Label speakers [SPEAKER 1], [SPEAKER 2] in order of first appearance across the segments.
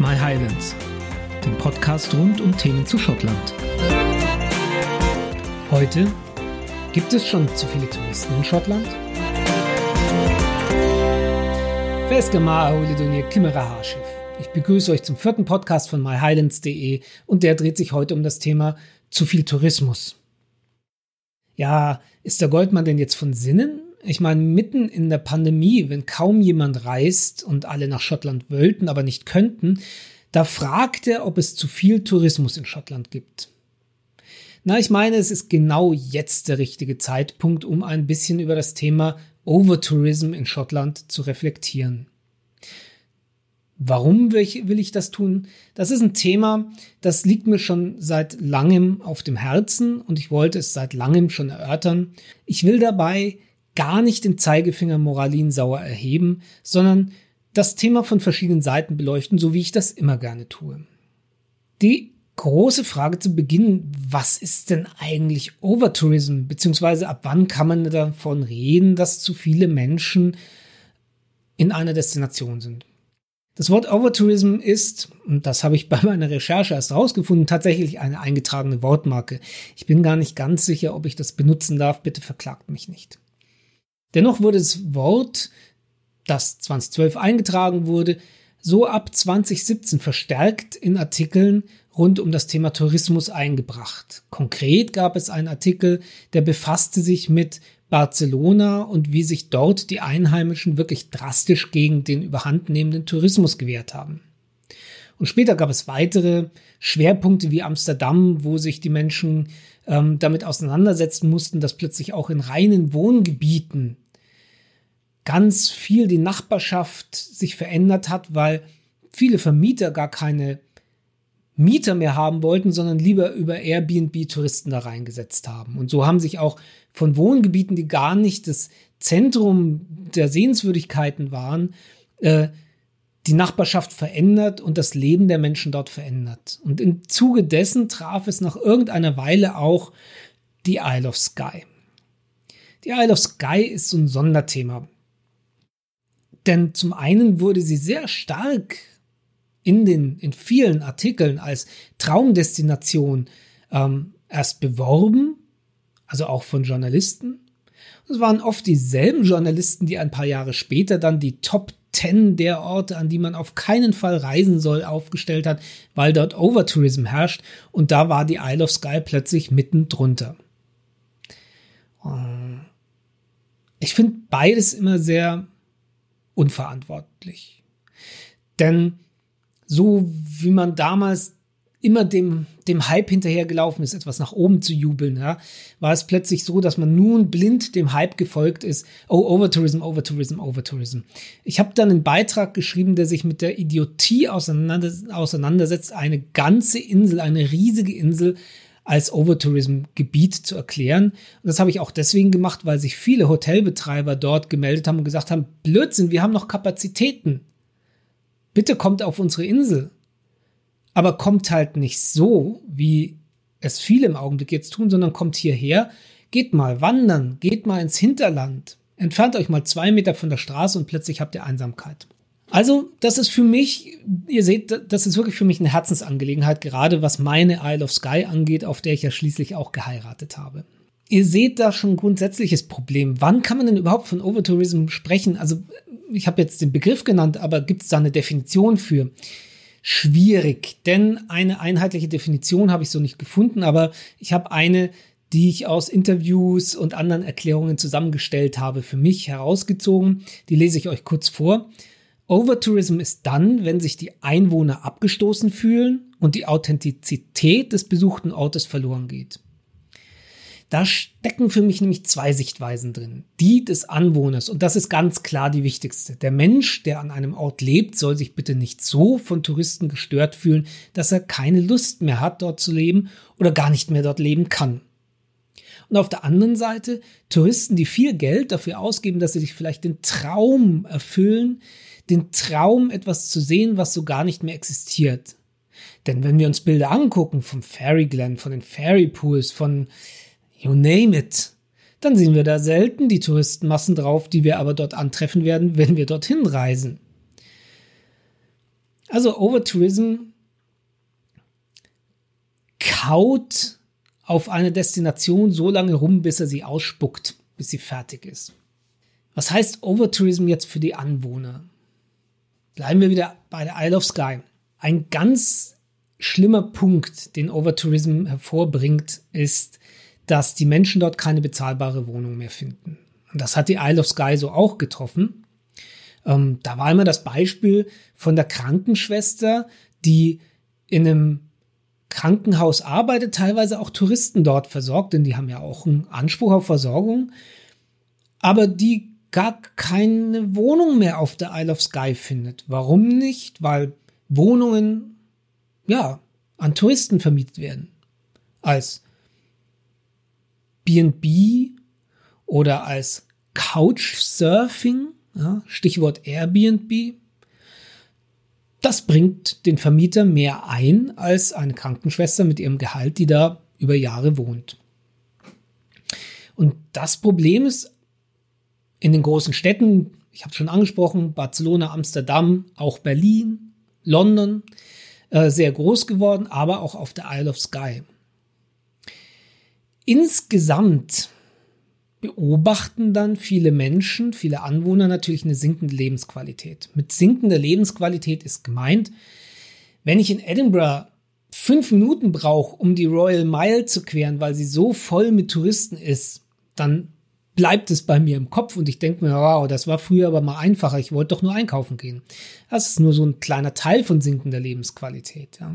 [SPEAKER 1] My Highlands, dem Podcast rund um Themen zu Schottland. Heute gibt es schon zu viele Touristen in Schottland? Ich begrüße euch zum vierten Podcast von myhighlands.de und der dreht sich heute um das Thema zu viel Tourismus. Ja, ist der Goldmann denn jetzt von Sinnen? Ich meine, mitten in der Pandemie, wenn kaum jemand reist und alle nach Schottland wollten, aber nicht könnten, da fragt er, ob es zu viel Tourismus in Schottland gibt. Na, ich meine, es ist genau jetzt der richtige Zeitpunkt, um ein bisschen über das Thema Overtourism in Schottland zu reflektieren. Warum will ich, das tun? Das ist ein Thema, das liegt mir schon seit langem auf dem Herzen und ich wollte es seit langem schon erörtern. Ich will dabei gar nicht den Zeigefinger moralinsauer erheben, sondern das Thema von verschiedenen Seiten beleuchten, so wie ich das immer gerne tue. Die große Frage zu Beginn, was ist denn eigentlich Overtourism, beziehungsweise ab wann kann man davon reden, dass zu viele Menschen in einer Destination sind? Das Wort Overtourism ist, und das habe ich bei meiner Recherche erst herausgefunden, tatsächlich eine eingetragene Wortmarke. Ich bin gar nicht ganz sicher, ob ich das benutzen darf. Bitte verklagt mich nicht. Dennoch wurde das Wort, das 2012 eingetragen wurde, so ab 2017 verstärkt in Artikeln rund um das Thema Tourismus eingebracht. Konkret gab es einen Artikel, der befasste sich mit Barcelona und wie sich dort die Einheimischen wirklich drastisch gegen den überhandnehmenden Tourismus gewehrt haben. Und später gab es weitere Schwerpunkte wie Amsterdam, wo sich die Menschen ähm, damit auseinandersetzen mussten, dass plötzlich auch in reinen Wohngebieten ganz viel die Nachbarschaft sich verändert hat, weil viele Vermieter gar keine Mieter mehr haben wollten, sondern lieber über Airbnb Touristen da reingesetzt haben. Und so haben sich auch von Wohngebieten, die gar nicht das Zentrum der Sehenswürdigkeiten waren, äh, die Nachbarschaft verändert und das Leben der Menschen dort verändert. Und im Zuge dessen traf es nach irgendeiner Weile auch die Isle of Skye. Die Isle of Skye ist so ein Sonderthema. Denn zum einen wurde sie sehr stark in den, in vielen Artikeln als Traumdestination ähm, erst beworben, also auch von Journalisten. Es waren oft dieselben Journalisten, die ein paar Jahre später dann die Top 10 der Orte, an die man auf keinen Fall reisen soll, aufgestellt hat, weil dort Overtourism herrscht. Und da war die Isle of Skye plötzlich mitten drunter. Äh, ich finde beides immer sehr unverantwortlich. Denn so wie man damals immer dem, dem Hype hinterhergelaufen ist, etwas nach oben zu jubeln, ja, war es plötzlich so, dass man nun blind dem Hype gefolgt ist. Oh, Overtourism, Overtourism, Overtourism. Ich habe dann einen Beitrag geschrieben, der sich mit der Idiotie auseinander, auseinandersetzt, eine ganze Insel, eine riesige Insel als Overtourism-Gebiet zu erklären. Und das habe ich auch deswegen gemacht, weil sich viele Hotelbetreiber dort gemeldet haben und gesagt haben, Blödsinn, wir haben noch Kapazitäten. Bitte kommt auf unsere Insel aber kommt halt nicht so, wie es viele im Augenblick jetzt tun, sondern kommt hierher, geht mal wandern, geht mal ins Hinterland, entfernt euch mal zwei Meter von der Straße und plötzlich habt ihr Einsamkeit. Also, das ist für mich, ihr seht, das ist wirklich für mich eine Herzensangelegenheit, gerade was meine Isle of Skye angeht, auf der ich ja schließlich auch geheiratet habe. Ihr seht da schon ein grundsätzliches Problem. Wann kann man denn überhaupt von Overtourism sprechen? Also, ich habe jetzt den Begriff genannt, aber gibt es da eine Definition für? Schwierig, denn eine einheitliche Definition habe ich so nicht gefunden, aber ich habe eine, die ich aus Interviews und anderen Erklärungen zusammengestellt habe, für mich herausgezogen. Die lese ich euch kurz vor. Overtourism ist dann, wenn sich die Einwohner abgestoßen fühlen und die Authentizität des besuchten Ortes verloren geht. Da stecken für mich nämlich zwei Sichtweisen drin. Die des Anwohners. Und das ist ganz klar die wichtigste. Der Mensch, der an einem Ort lebt, soll sich bitte nicht so von Touristen gestört fühlen, dass er keine Lust mehr hat, dort zu leben oder gar nicht mehr dort leben kann. Und auf der anderen Seite Touristen, die viel Geld dafür ausgeben, dass sie sich vielleicht den Traum erfüllen, den Traum etwas zu sehen, was so gar nicht mehr existiert. Denn wenn wir uns Bilder angucken vom Fairy Glen, von den Fairy Pools, von you name it, dann sehen wir da selten die Touristenmassen drauf, die wir aber dort antreffen werden, wenn wir dorthin reisen. Also Overtourism kaut auf eine Destination so lange rum, bis er sie ausspuckt, bis sie fertig ist. Was heißt Overtourism jetzt für die Anwohner? Bleiben wir wieder bei der Isle of Skye. Ein ganz schlimmer Punkt, den Overtourism hervorbringt, ist, dass die Menschen dort keine bezahlbare Wohnung mehr finden. Und das hat die Isle of Skye so auch getroffen. Ähm, da war immer das Beispiel von der Krankenschwester, die in einem Krankenhaus arbeitet, teilweise auch Touristen dort versorgt, denn die haben ja auch einen Anspruch auf Versorgung, aber die gar keine Wohnung mehr auf der Isle of Skye findet. Warum nicht? Weil Wohnungen, ja, an Touristen vermietet werden. Als B&B oder als Couchsurfing, ja, Stichwort Airbnb. Das bringt den Vermieter mehr ein als eine Krankenschwester mit ihrem Gehalt, die da über Jahre wohnt. Und das Problem ist in den großen Städten, ich habe schon angesprochen, Barcelona, Amsterdam, auch Berlin, London, äh, sehr groß geworden, aber auch auf der Isle of Skye. Insgesamt beobachten dann viele Menschen, viele Anwohner natürlich eine sinkende Lebensqualität. Mit sinkender Lebensqualität ist gemeint, wenn ich in Edinburgh fünf Minuten brauche, um die Royal Mile zu queren, weil sie so voll mit Touristen ist, dann bleibt es bei mir im Kopf und ich denke mir, wow, das war früher aber mal einfacher, ich wollte doch nur einkaufen gehen. Das ist nur so ein kleiner Teil von sinkender Lebensqualität. Ja.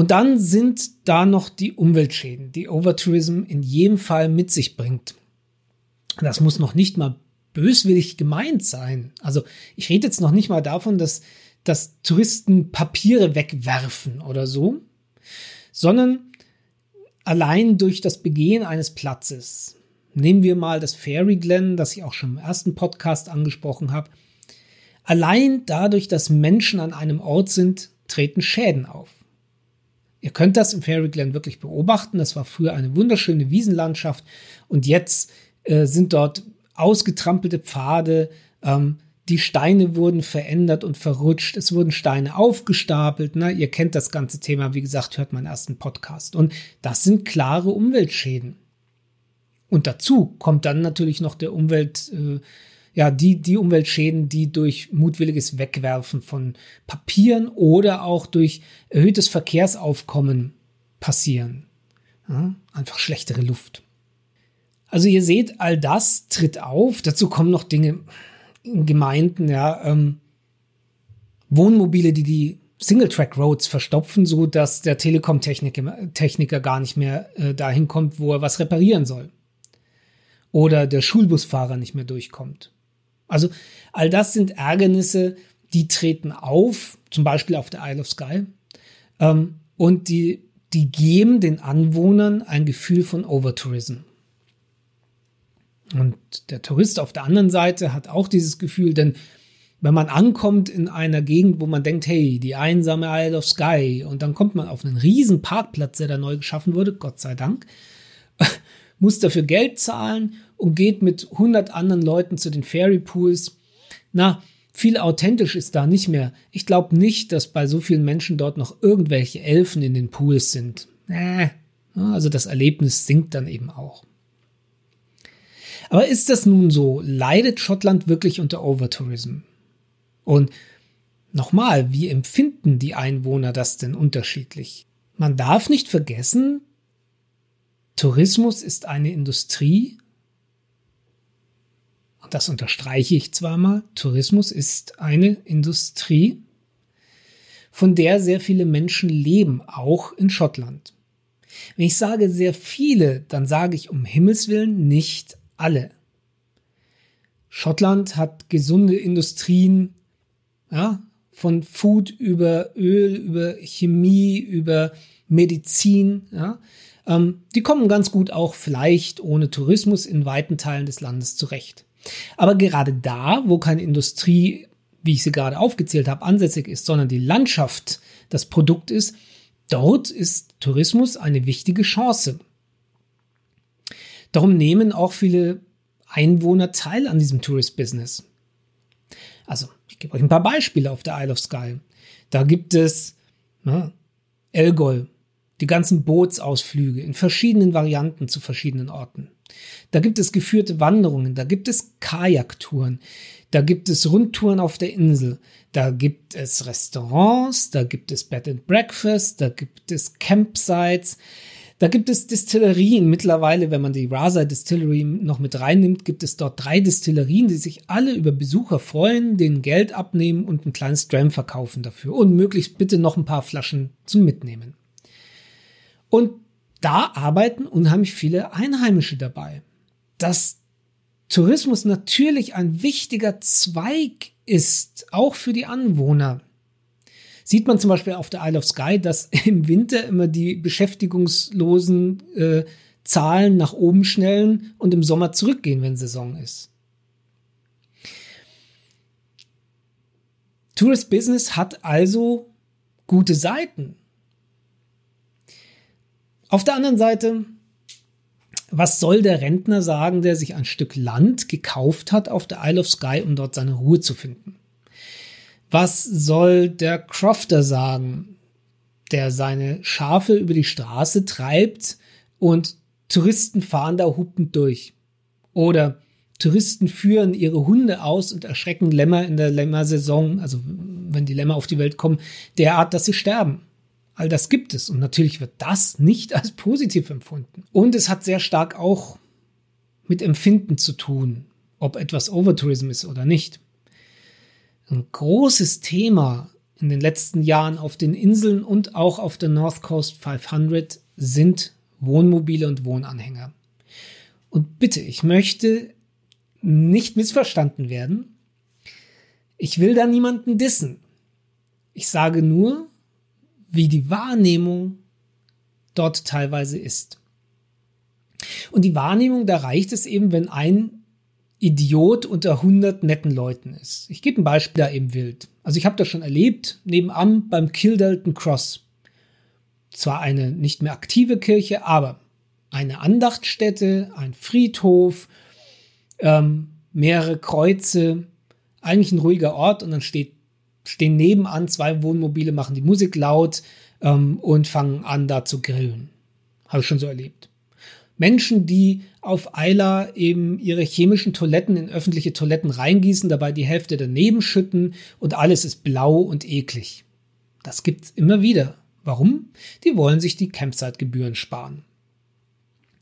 [SPEAKER 1] Und dann sind da noch die Umweltschäden, die Overtourism in jedem Fall mit sich bringt. Das muss noch nicht mal böswillig gemeint sein. Also ich rede jetzt noch nicht mal davon, dass, dass Touristen Papiere wegwerfen oder so, sondern allein durch das Begehen eines Platzes. Nehmen wir mal das Fairy Glen, das ich auch schon im ersten Podcast angesprochen habe. Allein dadurch, dass Menschen an einem Ort sind, treten Schäden auf. Ihr könnt das im Fairy Glen wirklich beobachten. Das war früher eine wunderschöne Wiesenlandschaft und jetzt äh, sind dort ausgetrampelte Pfade. Ähm, die Steine wurden verändert und verrutscht. Es wurden Steine aufgestapelt. Ne? Ihr kennt das ganze Thema. Wie gesagt, hört meinen ersten Podcast. Und das sind klare Umweltschäden. Und dazu kommt dann natürlich noch der Umwelt, äh, ja, die, die Umweltschäden, die durch mutwilliges Wegwerfen von Papieren oder auch durch erhöhtes Verkehrsaufkommen passieren. Ja, einfach schlechtere Luft. Also ihr seht, all das tritt auf. Dazu kommen noch Dinge in Gemeinden, ja, ähm, Wohnmobile, die die Single-Track-Roads verstopfen, so dass der Telekom-Techniker gar nicht mehr äh, dahin kommt, wo er was reparieren soll. Oder der Schulbusfahrer nicht mehr durchkommt. Also all das sind Ärgernisse, die treten auf, zum Beispiel auf der Isle of Skye, ähm, und die, die geben den Anwohnern ein Gefühl von Overtourism. Und der Tourist auf der anderen Seite hat auch dieses Gefühl, denn wenn man ankommt in einer Gegend, wo man denkt, hey, die einsame Isle of Skye, und dann kommt man auf einen riesen Parkplatz, der da neu geschaffen wurde, Gott sei Dank, muss dafür Geld zahlen und geht mit 100 anderen Leuten zu den Fairy Pools. Na, viel authentisch ist da nicht mehr. Ich glaube nicht, dass bei so vielen Menschen dort noch irgendwelche Elfen in den Pools sind. Äh, also das Erlebnis sinkt dann eben auch. Aber ist das nun so? Leidet Schottland wirklich unter Overtourism? Und nochmal, wie empfinden die Einwohner das denn unterschiedlich? Man darf nicht vergessen, Tourismus ist eine Industrie, und das unterstreiche ich zweimal, Tourismus ist eine Industrie, von der sehr viele Menschen leben, auch in Schottland. Wenn ich sage sehr viele, dann sage ich um Himmels willen nicht alle. Schottland hat gesunde Industrien, ja, von Food über Öl, über Chemie, über Medizin, ja. Ähm, die kommen ganz gut auch vielleicht ohne Tourismus in weiten Teilen des Landes zurecht. Aber gerade da, wo keine Industrie, wie ich sie gerade aufgezählt habe, ansässig ist, sondern die Landschaft das Produkt ist, dort ist Tourismus eine wichtige Chance. Darum nehmen auch viele Einwohner teil an diesem Tourist-Business. Also, ich gebe euch ein paar Beispiele auf der Isle of Skye. Da gibt es ne, Elgol, die ganzen Bootsausflüge in verschiedenen Varianten zu verschiedenen Orten. Da gibt es geführte Wanderungen, da gibt es Kajaktouren, da gibt es Rundtouren auf der Insel, da gibt es Restaurants, da gibt es Bed and Breakfast, da gibt es Campsites, da gibt es Distillerien. Mittlerweile, wenn man die Rasa Distillery noch mit reinnimmt, gibt es dort drei Distillerien, die sich alle über Besucher freuen, denen Geld abnehmen und ein kleines Dram verkaufen dafür und möglichst bitte noch ein paar Flaschen zum Mitnehmen. Und da arbeiten unheimlich viele Einheimische dabei. Dass Tourismus natürlich ein wichtiger Zweig ist, auch für die Anwohner. Sieht man zum Beispiel auf der Isle of Skye, dass im Winter immer die beschäftigungslosen äh, Zahlen nach oben schnellen und im Sommer zurückgehen, wenn Saison ist. Tourist Business hat also gute Seiten. Auf der anderen Seite, was soll der Rentner sagen, der sich ein Stück Land gekauft hat auf der Isle of Skye, um dort seine Ruhe zu finden? Was soll der Crofter sagen, der seine Schafe über die Straße treibt und Touristen fahren da hupend durch? Oder Touristen führen ihre Hunde aus und erschrecken Lämmer in der Lämmersaison, also wenn die Lämmer auf die Welt kommen, derart, dass sie sterben. All das gibt es und natürlich wird das nicht als positiv empfunden. Und es hat sehr stark auch mit Empfinden zu tun, ob etwas Overtourism ist oder nicht. Ein großes Thema in den letzten Jahren auf den Inseln und auch auf der North Coast 500 sind Wohnmobile und Wohnanhänger. Und bitte, ich möchte nicht missverstanden werden. Ich will da niemanden dissen. Ich sage nur, wie die Wahrnehmung dort teilweise ist. Und die Wahrnehmung, da reicht es eben, wenn ein Idiot unter 100 netten Leuten ist. Ich gebe ein Beispiel da eben wild. Also ich habe das schon erlebt, nebenan beim Kildalton Cross. Zwar eine nicht mehr aktive Kirche, aber eine Andachtstätte, ein Friedhof, ähm, mehrere Kreuze, eigentlich ein ruhiger Ort und dann steht stehen nebenan zwei Wohnmobile, machen die Musik laut ähm, und fangen an, da zu grillen. Habe ich schon so erlebt. Menschen, die auf Eiler eben ihre chemischen Toiletten in öffentliche Toiletten reingießen, dabei die Hälfte daneben schütten und alles ist blau und eklig. Das gibt's immer wieder. Warum? Die wollen sich die Campsite-Gebühren sparen.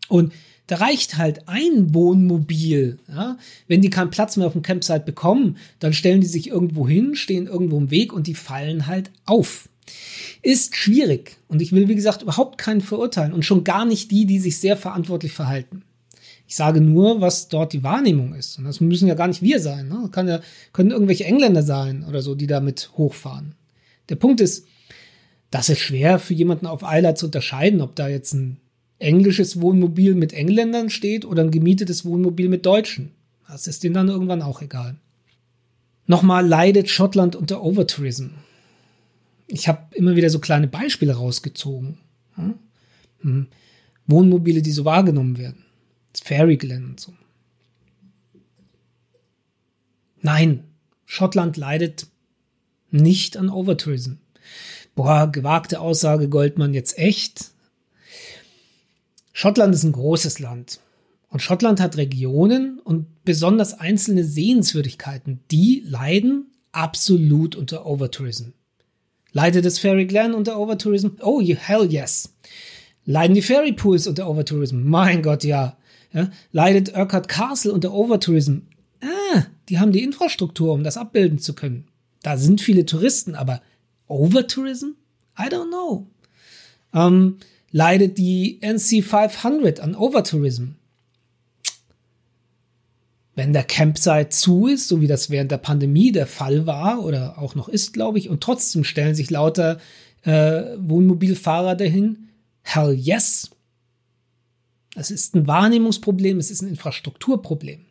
[SPEAKER 1] Und da reicht halt ein Wohnmobil. Ja? Wenn die keinen Platz mehr auf dem Campsite bekommen, dann stellen die sich irgendwo hin, stehen irgendwo im Weg und die fallen halt auf. Ist schwierig. Und ich will, wie gesagt, überhaupt keinen verurteilen und schon gar nicht die, die sich sehr verantwortlich verhalten. Ich sage nur, was dort die Wahrnehmung ist. Und das müssen ja gar nicht wir sein. Ne? Kann ja, können irgendwelche Engländer sein oder so, die damit hochfahren. Der Punkt ist, das ist schwer für jemanden auf Eiler zu unterscheiden, ob da jetzt ein englisches Wohnmobil mit Engländern steht oder ein gemietetes Wohnmobil mit Deutschen. Das ist denen dann irgendwann auch egal. Nochmal leidet Schottland unter Overtourism. Ich habe immer wieder so kleine Beispiele rausgezogen. Hm. Wohnmobile, die so wahrgenommen werden. Das Fairy Glen und so. Nein, Schottland leidet nicht an Overtourism. Boah, gewagte Aussage Goldmann jetzt echt. Schottland ist ein großes Land. Und Schottland hat Regionen und besonders einzelne Sehenswürdigkeiten, die leiden absolut unter Overtourism. Leidet das Fairy Glen unter Overtourism? Oh, hell yes. Leiden die Fairy Pools unter Overtourism? Mein Gott, ja. ja. Leidet Urquhart Castle unter Overtourism? Ah, die haben die Infrastruktur, um das abbilden zu können. Da sind viele Touristen, aber Overtourism? I don't know. Ähm, leidet die NC 500 an Overtourism. Wenn der Campsite zu ist, so wie das während der Pandemie der Fall war oder auch noch ist, glaube ich, und trotzdem stellen sich lauter äh, Wohnmobilfahrer dahin, hell yes. Es ist ein Wahrnehmungsproblem, es ist ein Infrastrukturproblem.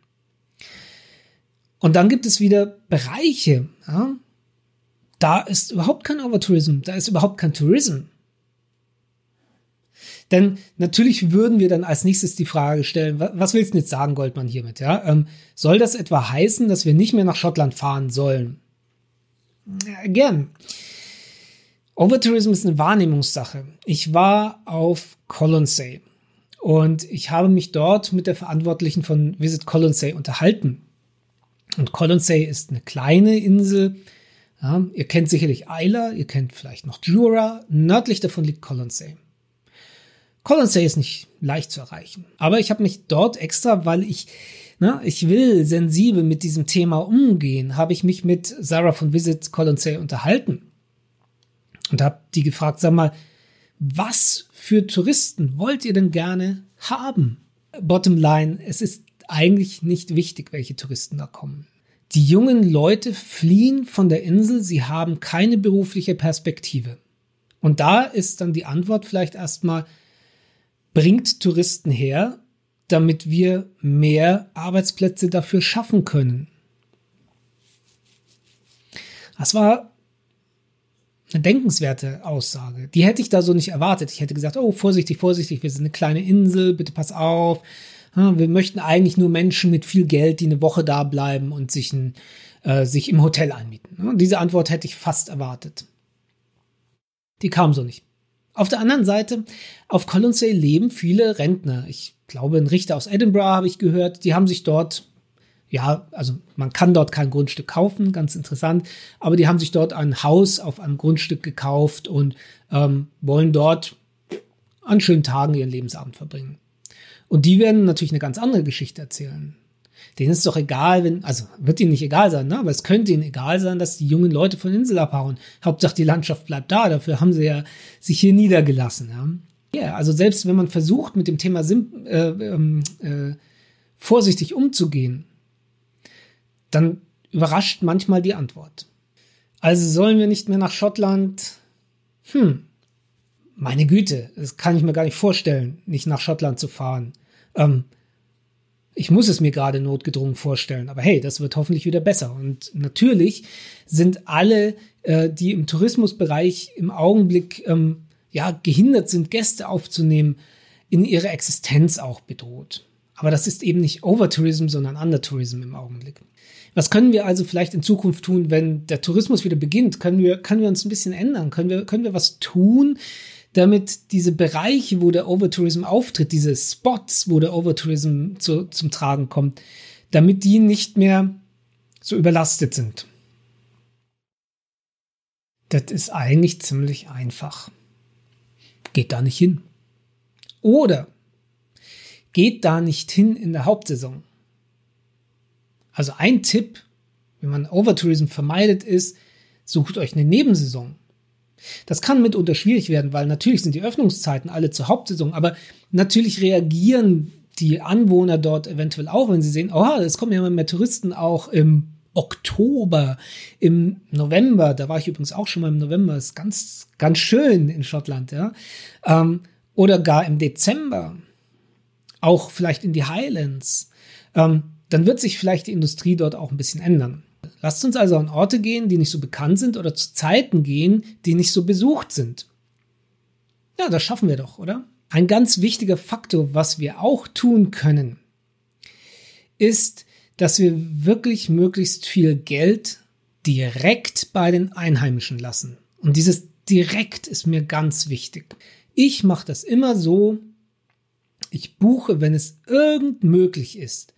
[SPEAKER 1] Und dann gibt es wieder Bereiche, ja, da ist überhaupt kein Overtourism, da ist überhaupt kein Tourism. Denn natürlich würden wir dann als nächstes die Frage stellen, was willst du jetzt sagen, Goldmann, hiermit? Ja? Ähm, soll das etwa heißen, dass wir nicht mehr nach Schottland fahren sollen? Again. Overtourism ist eine Wahrnehmungssache. Ich war auf Colonsay und ich habe mich dort mit der Verantwortlichen von Visit Colonsay unterhalten. Und Colonsay ist eine kleine Insel. Ja, ihr kennt sicherlich Isla, ihr kennt vielleicht noch Jura. Nördlich davon liegt Colonsay. Colonsay ist nicht leicht zu erreichen. Aber ich habe mich dort extra, weil ich, na, ich will sensibel mit diesem Thema umgehen, habe ich mich mit Sarah von Visit Colonsay unterhalten. Und habe die gefragt, sag mal, was für Touristen wollt ihr denn gerne haben? Bottom line, es ist eigentlich nicht wichtig, welche Touristen da kommen. Die jungen Leute fliehen von der Insel, sie haben keine berufliche Perspektive. Und da ist dann die Antwort vielleicht erstmal, bringt Touristen her, damit wir mehr Arbeitsplätze dafür schaffen können. Das war eine denkenswerte Aussage. Die hätte ich da so nicht erwartet. Ich hätte gesagt, oh, vorsichtig, vorsichtig, wir sind eine kleine Insel, bitte pass auf. Wir möchten eigentlich nur Menschen mit viel Geld, die eine Woche da bleiben und sich, ein, äh, sich im Hotel anmieten. Diese Antwort hätte ich fast erwartet. Die kam so nicht. Auf der anderen Seite, auf Colonsay leben viele Rentner. Ich glaube, ein Richter aus Edinburgh habe ich gehört, die haben sich dort ja, also man kann dort kein Grundstück kaufen, ganz interessant, aber die haben sich dort ein Haus auf einem Grundstück gekauft und ähm, wollen dort an schönen Tagen ihren Lebensabend verbringen. Und die werden natürlich eine ganz andere Geschichte erzählen. Denen ist doch egal, wenn, also wird ihnen nicht egal sein, ne? aber es könnte ihnen egal sein, dass die jungen Leute von Insel abhauen. Hauptsache die Landschaft bleibt da, dafür haben sie ja sich hier niedergelassen. Ja, yeah, also selbst wenn man versucht, mit dem Thema Sim, äh, ähm, äh, vorsichtig umzugehen, dann überrascht manchmal die Antwort. Also sollen wir nicht mehr nach Schottland? Hm, meine Güte, das kann ich mir gar nicht vorstellen, nicht nach Schottland zu fahren. Ähm, ich muss es mir gerade notgedrungen vorstellen, aber hey, das wird hoffentlich wieder besser. Und natürlich sind alle, äh, die im Tourismusbereich im Augenblick ähm, ja gehindert sind, Gäste aufzunehmen, in ihrer Existenz auch bedroht. Aber das ist eben nicht Overtourism, sondern Undertourism im Augenblick. Was können wir also vielleicht in Zukunft tun, wenn der Tourismus wieder beginnt? Können wir, können wir uns ein bisschen ändern? Können wir, können wir was tun, damit diese Bereiche, wo der Overtourism auftritt, diese Spots, wo der Overtourism zu, zum Tragen kommt, damit die nicht mehr so überlastet sind? Das ist eigentlich ziemlich einfach. Geht da nicht hin. Oder geht da nicht hin in der Hauptsaison. Also ein Tipp, wenn man Overtourism vermeidet, ist, sucht euch eine Nebensaison. Das kann mitunter schwierig werden, weil natürlich sind die Öffnungszeiten alle zur Hauptsaison, aber natürlich reagieren die Anwohner dort eventuell auch, wenn sie sehen, oh, es kommen ja immer mehr Touristen auch im Oktober, im November, da war ich übrigens auch schon mal im November, ist ganz, ganz schön in Schottland, ja. Ähm, oder gar im Dezember, auch vielleicht in die Highlands. Ähm, dann wird sich vielleicht die Industrie dort auch ein bisschen ändern. Lasst uns also an Orte gehen, die nicht so bekannt sind oder zu Zeiten gehen, die nicht so besucht sind. Ja, das schaffen wir doch, oder? Ein ganz wichtiger Faktor, was wir auch tun können, ist, dass wir wirklich möglichst viel Geld direkt bei den Einheimischen lassen. Und dieses direkt ist mir ganz wichtig. Ich mache das immer so, ich buche, wenn es irgend möglich ist,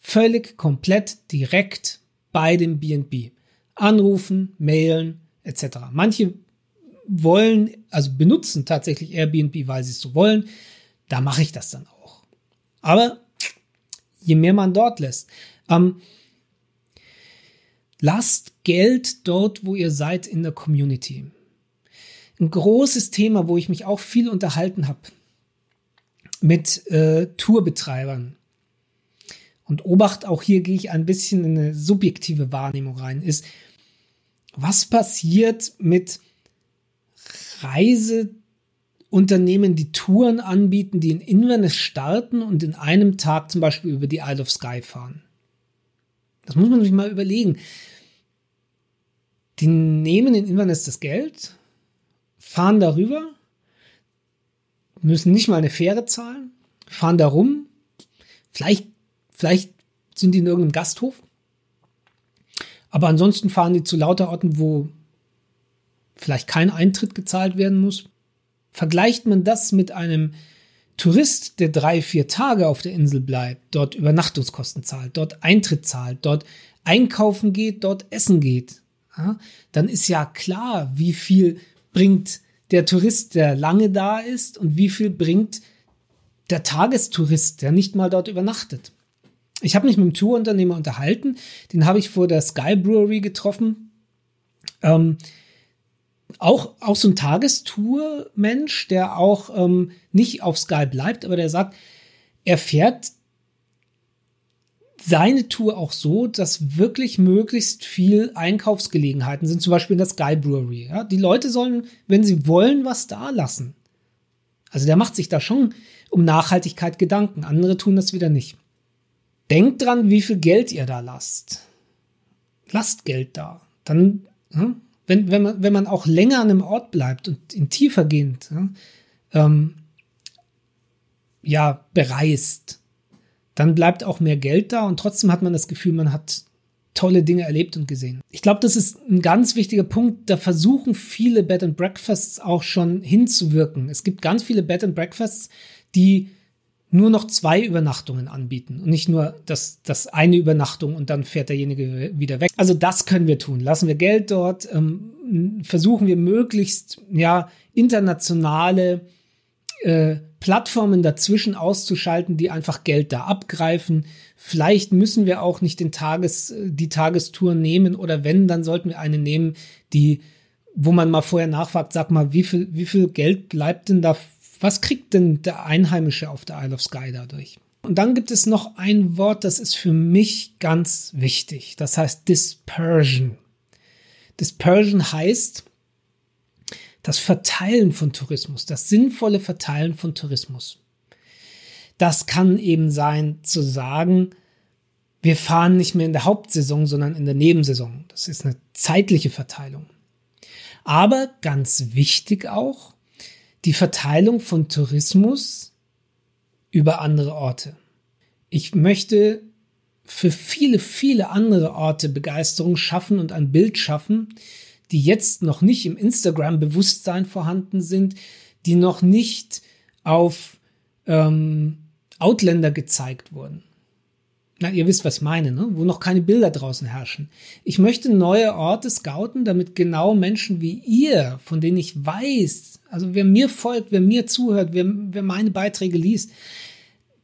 [SPEAKER 1] völlig komplett direkt bei dem BNB. Anrufen, mailen etc. Manche wollen, also benutzen tatsächlich Airbnb, weil sie es so wollen. Da mache ich das dann auch. Aber je mehr man dort lässt, ähm, lasst Geld dort, wo ihr seid in der Community. Ein großes Thema, wo ich mich auch viel unterhalten habe mit äh, Tourbetreibern und Obacht, auch hier gehe ich ein bisschen in eine subjektive Wahrnehmung rein, ist, was passiert mit Reiseunternehmen, die Touren anbieten, die in Inverness starten und in einem Tag zum Beispiel über die Isle of Skye fahren? Das muss man sich mal überlegen. Die nehmen in Inverness das Geld, fahren darüber, müssen nicht mal eine Fähre zahlen, fahren da rum. Vielleicht, vielleicht sind die in irgendeinem Gasthof. Aber ansonsten fahren die zu lauter Orten, wo vielleicht kein Eintritt gezahlt werden muss. Vergleicht man das mit einem Tourist, der drei, vier Tage auf der Insel bleibt, dort Übernachtungskosten zahlt, dort Eintritt zahlt, dort einkaufen geht, dort essen geht, ja, dann ist ja klar, wie viel bringt der Tourist, der lange da ist und wie viel bringt der Tagestourist, der nicht mal dort übernachtet. Ich habe mich mit dem Tourunternehmer unterhalten, den habe ich vor der Sky Brewery getroffen. Ähm, auch, auch so ein Tagestour-Mensch, der auch ähm, nicht auf Sky bleibt, aber der sagt, er fährt seine Tour auch so, dass wirklich möglichst viel Einkaufsgelegenheiten sind, zum Beispiel in der Sky Brewery. Ja? Die Leute sollen, wenn sie wollen, was da lassen. Also der macht sich da schon um Nachhaltigkeit Gedanken. Andere tun das wieder nicht. Denkt dran, wie viel Geld ihr da lasst. Lasst Geld da. Dann, ja, wenn, wenn, man, wenn man auch länger an einem Ort bleibt und in tiefer gehend, ja, ähm, ja, bereist, dann bleibt auch mehr Geld da und trotzdem hat man das Gefühl, man hat tolle Dinge erlebt und gesehen. Ich glaube, das ist ein ganz wichtiger Punkt. Da versuchen viele Bed and Breakfasts auch schon hinzuwirken. Es gibt ganz viele Bed and Breakfasts, die nur noch zwei Übernachtungen anbieten und nicht nur das, das eine Übernachtung und dann fährt derjenige wieder weg. Also das können wir tun. Lassen wir Geld dort, ähm, versuchen wir möglichst ja internationale äh, Plattformen dazwischen auszuschalten, die einfach Geld da abgreifen. Vielleicht müssen wir auch nicht den Tages, die Tagestour nehmen oder wenn, dann sollten wir eine nehmen, die, wo man mal vorher nachfragt, sag mal, wie viel, wie viel Geld bleibt denn da, was kriegt denn der Einheimische auf der Isle of Skye dadurch? Und dann gibt es noch ein Wort, das ist für mich ganz wichtig. Das heißt Dispersion. Dispersion heißt, das Verteilen von Tourismus, das sinnvolle Verteilen von Tourismus. Das kann eben sein zu sagen, wir fahren nicht mehr in der Hauptsaison, sondern in der Nebensaison. Das ist eine zeitliche Verteilung. Aber ganz wichtig auch die Verteilung von Tourismus über andere Orte. Ich möchte für viele, viele andere Orte Begeisterung schaffen und ein Bild schaffen, die jetzt noch nicht im Instagram-Bewusstsein vorhanden sind, die noch nicht auf ähm, Outländer gezeigt wurden. Na, ihr wisst, was ich meine, ne? wo noch keine Bilder draußen herrschen. Ich möchte neue Orte scouten, damit genau Menschen wie ihr, von denen ich weiß, also wer mir folgt, wer mir zuhört, wer, wer meine Beiträge liest,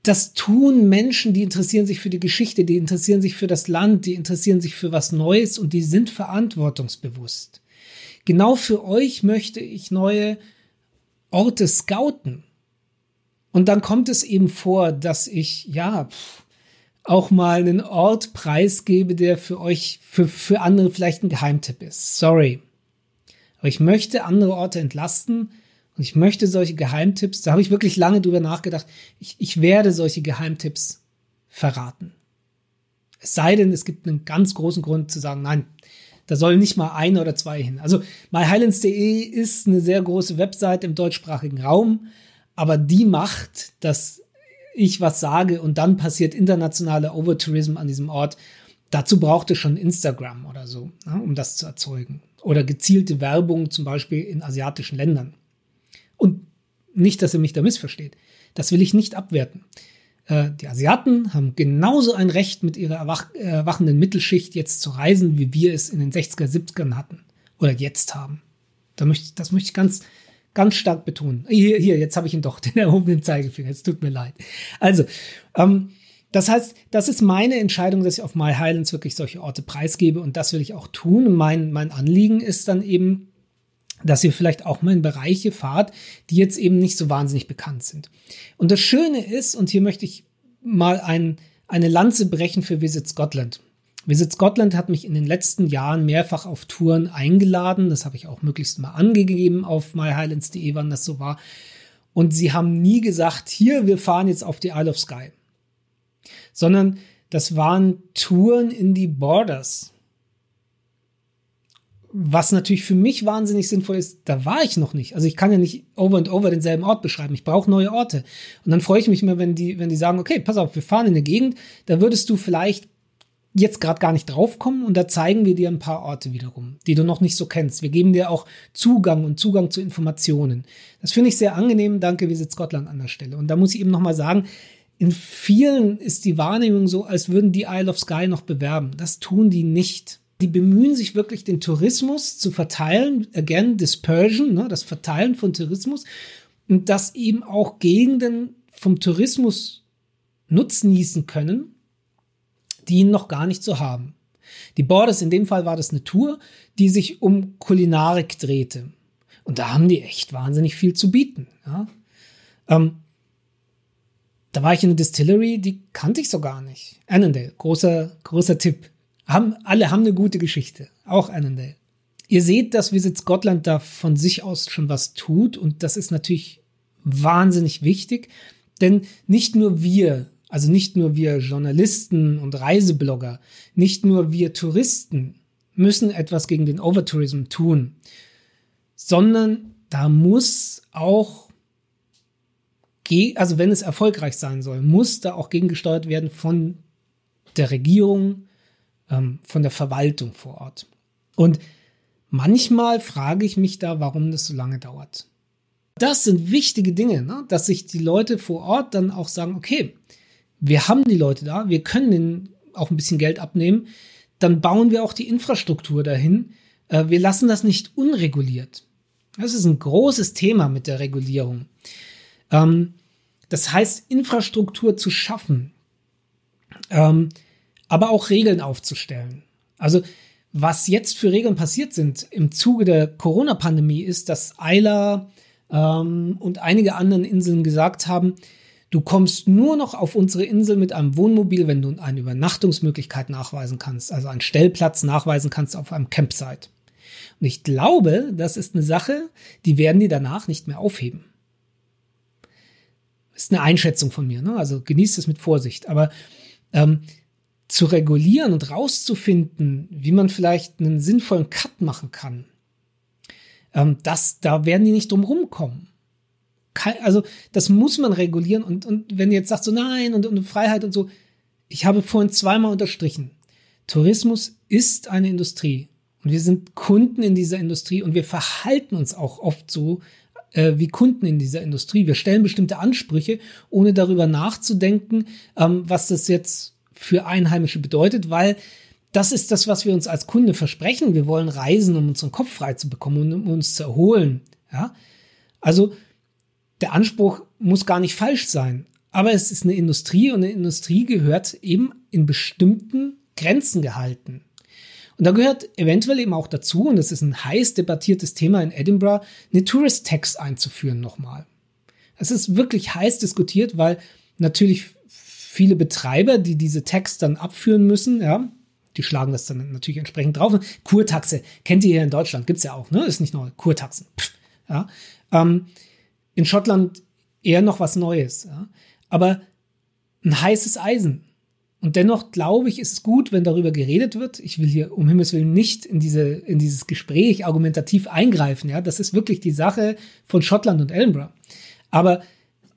[SPEAKER 1] das tun Menschen, die interessieren sich für die Geschichte, die interessieren sich für das Land, die interessieren sich für was Neues und die sind verantwortungsbewusst. Genau für euch möchte ich neue Orte scouten. Und dann kommt es eben vor, dass ich, ja, auch mal einen Ort preisgebe, der für euch, für, für andere vielleicht ein Geheimtipp ist. Sorry. Aber ich möchte andere Orte entlasten, und ich möchte solche Geheimtipps, da habe ich wirklich lange drüber nachgedacht, ich, ich werde solche Geheimtipps verraten. Es sei denn, es gibt einen ganz großen Grund zu sagen, nein, da soll nicht mal ein oder zwei hin. Also myhighlands.de ist eine sehr große Website im deutschsprachigen Raum, aber die macht, dass ich was sage und dann passiert internationaler Overtourism an diesem Ort. Dazu braucht es schon Instagram oder so, ne, um das zu erzeugen. Oder gezielte Werbung zum Beispiel in asiatischen Ländern. Und nicht, dass ihr mich da missversteht. Das will ich nicht abwerten. Äh, die Asiaten haben genauso ein Recht, mit ihrer erwach erwachenden Mittelschicht jetzt zu reisen, wie wir es in den 60er, 70ern hatten. Oder jetzt haben. Da möchte, das möchte ich ganz, ganz stark betonen. Hier, hier jetzt habe ich ihn doch, den erhobenen Zeigefinger. Es tut mir leid. Also, ähm, das heißt, das ist meine Entscheidung, dass ich auf My Highlands wirklich solche Orte preisgebe und das will ich auch tun. Mein, mein Anliegen ist dann eben, dass ihr vielleicht auch mal in Bereiche fahrt, die jetzt eben nicht so wahnsinnig bekannt sind. Und das Schöne ist, und hier möchte ich mal ein, eine Lanze brechen für Visit Scotland. Visit Scotland hat mich in den letzten Jahren mehrfach auf Touren eingeladen. Das habe ich auch möglichst mal angegeben auf myhighlands.de, wann das so war. Und sie haben nie gesagt, hier, wir fahren jetzt auf die Isle of Skye. Sondern das waren Touren in die Borders was natürlich für mich wahnsinnig sinnvoll ist, da war ich noch nicht. Also ich kann ja nicht over und over denselben Ort beschreiben. Ich brauche neue Orte. Und dann freue ich mich immer, wenn die, wenn die sagen, okay, pass auf, wir fahren in eine Gegend, da würdest du vielleicht jetzt gerade gar nicht draufkommen und da zeigen wir dir ein paar Orte wiederum, die du noch nicht so kennst. Wir geben dir auch Zugang und Zugang zu Informationen. Das finde ich sehr angenehm. Danke, Visit Scotland an der Stelle. Und da muss ich eben nochmal sagen, in vielen ist die Wahrnehmung so, als würden die Isle of Skye noch bewerben. Das tun die nicht die bemühen sich wirklich, den Tourismus zu verteilen. Again, Dispersion, ne, das Verteilen von Tourismus. Und dass eben auch Gegenden vom Tourismus nutznießen können, die ihn noch gar nicht so haben. Die Borders, in dem Fall war das eine Tour, die sich um Kulinarik drehte. Und da haben die echt wahnsinnig viel zu bieten. Ja. Ähm, da war ich in einer Distillery, die kannte ich so gar nicht. Annandale, großer, großer Tipp. Haben, alle haben eine gute Geschichte. Auch Annandale. Ihr seht, dass Visit Scotland da von sich aus schon was tut und das ist natürlich wahnsinnig wichtig, denn nicht nur wir, also nicht nur wir Journalisten und Reiseblogger, nicht nur wir Touristen müssen etwas gegen den Overtourism tun, sondern da muss auch, also wenn es erfolgreich sein soll, muss da auch gegengesteuert werden von der Regierung, ähm, von der Verwaltung vor Ort. Und manchmal frage ich mich da, warum das so lange dauert. Das sind wichtige Dinge, ne? dass sich die Leute vor Ort dann auch sagen, okay, wir haben die Leute da, wir können ihnen auch ein bisschen Geld abnehmen, dann bauen wir auch die Infrastruktur dahin. Äh, wir lassen das nicht unreguliert. Das ist ein großes Thema mit der Regulierung. Ähm, das heißt, Infrastruktur zu schaffen. Ähm, aber auch Regeln aufzustellen. Also was jetzt für Regeln passiert sind im Zuge der Corona-Pandemie ist, dass Eila ähm, und einige anderen Inseln gesagt haben, du kommst nur noch auf unsere Insel mit einem Wohnmobil, wenn du eine Übernachtungsmöglichkeit nachweisen kannst, also einen Stellplatz nachweisen kannst auf einem Campsite. Und ich glaube, das ist eine Sache, die werden die danach nicht mehr aufheben. Ist eine Einschätzung von mir, ne? also genießt es mit Vorsicht. Aber ähm, zu regulieren und rauszufinden, wie man vielleicht einen sinnvollen Cut machen kann, ähm, das, da werden die nicht drum rumkommen. Also das muss man regulieren und, und wenn ihr jetzt sagt so nein und, und Freiheit und so, ich habe vorhin zweimal unterstrichen, Tourismus ist eine Industrie und wir sind Kunden in dieser Industrie und wir verhalten uns auch oft so äh, wie Kunden in dieser Industrie. Wir stellen bestimmte Ansprüche, ohne darüber nachzudenken, ähm, was das jetzt für Einheimische bedeutet, weil das ist das, was wir uns als Kunde versprechen. Wir wollen reisen, um unseren Kopf frei zu bekommen und um uns zu erholen. Ja? Also der Anspruch muss gar nicht falsch sein. Aber es ist eine Industrie und eine Industrie gehört eben in bestimmten Grenzen gehalten. Und da gehört eventuell eben auch dazu, und das ist ein heiß debattiertes Thema in Edinburgh, eine Tourist Tax einzuführen nochmal. Es ist wirklich heiß diskutiert, weil natürlich viele Betreiber, die diese Tax dann abführen müssen, ja, die schlagen das dann natürlich entsprechend drauf. Kurtaxe kennt ihr hier in Deutschland, gibt's ja auch, ne? Ist nicht neu. Kurtaxen. Pff, ja. Ähm, in Schottland eher noch was Neues. Ja? Aber ein heißes Eisen. Und dennoch glaube ich, ist es gut, wenn darüber geredet wird. Ich will hier um Himmels Willen nicht in, diese, in dieses Gespräch argumentativ eingreifen. Ja, das ist wirklich die Sache von Schottland und Edinburgh. Aber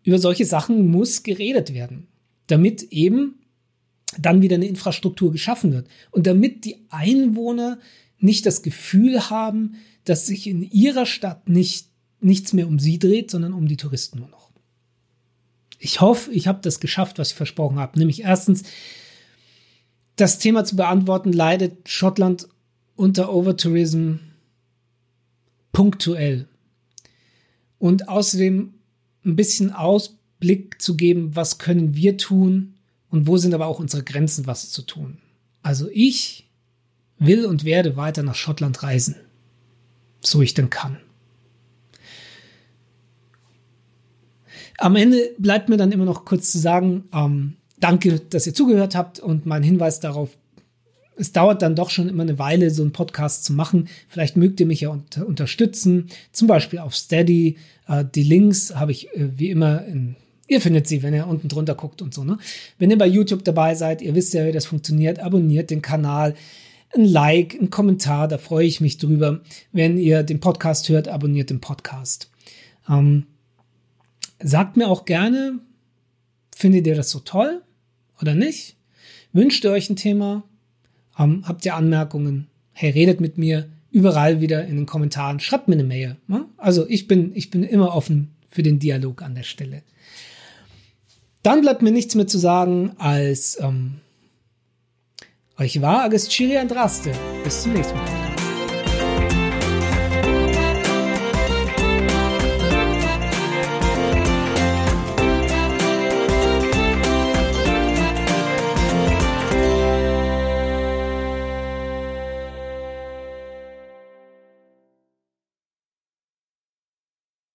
[SPEAKER 1] über solche Sachen muss geredet werden damit eben dann wieder eine Infrastruktur geschaffen wird und damit die Einwohner nicht das Gefühl haben, dass sich in ihrer Stadt nicht nichts mehr um sie dreht, sondern um die Touristen nur noch. Ich hoffe, ich habe das geschafft, was ich versprochen habe, nämlich erstens das Thema zu beantworten, leidet Schottland unter Overtourism punktuell. Und außerdem ein bisschen aus, Blick zu geben, was können wir tun und wo sind aber auch unsere Grenzen, was zu tun. Also ich will und werde weiter nach Schottland reisen, so ich denn kann. Am Ende bleibt mir dann immer noch kurz zu sagen, ähm, danke, dass ihr zugehört habt und mein Hinweis darauf, es dauert dann doch schon immer eine Weile, so einen Podcast zu machen. Vielleicht mögt ihr mich ja unter unterstützen, zum Beispiel auf Steady. Äh, die Links habe ich äh, wie immer in Ihr findet sie, wenn ihr unten drunter guckt und so. Ne? Wenn ihr bei YouTube dabei seid, ihr wisst ja, wie das funktioniert, abonniert den Kanal. ein Like, ein Kommentar, da freue ich mich drüber. Wenn ihr den Podcast hört, abonniert den Podcast. Ähm, sagt mir auch gerne, findet ihr das so toll oder nicht? Wünscht ihr euch ein Thema? Ähm, habt ihr Anmerkungen? Hey, redet mit mir überall wieder in den Kommentaren. Schreibt mir eine Mail. Ne? Also ich bin, ich bin immer offen für den Dialog an der Stelle. Dann bleibt mir nichts mehr zu sagen als ähm, euch war Agastiri Andraste. Bis zum nächsten Mal.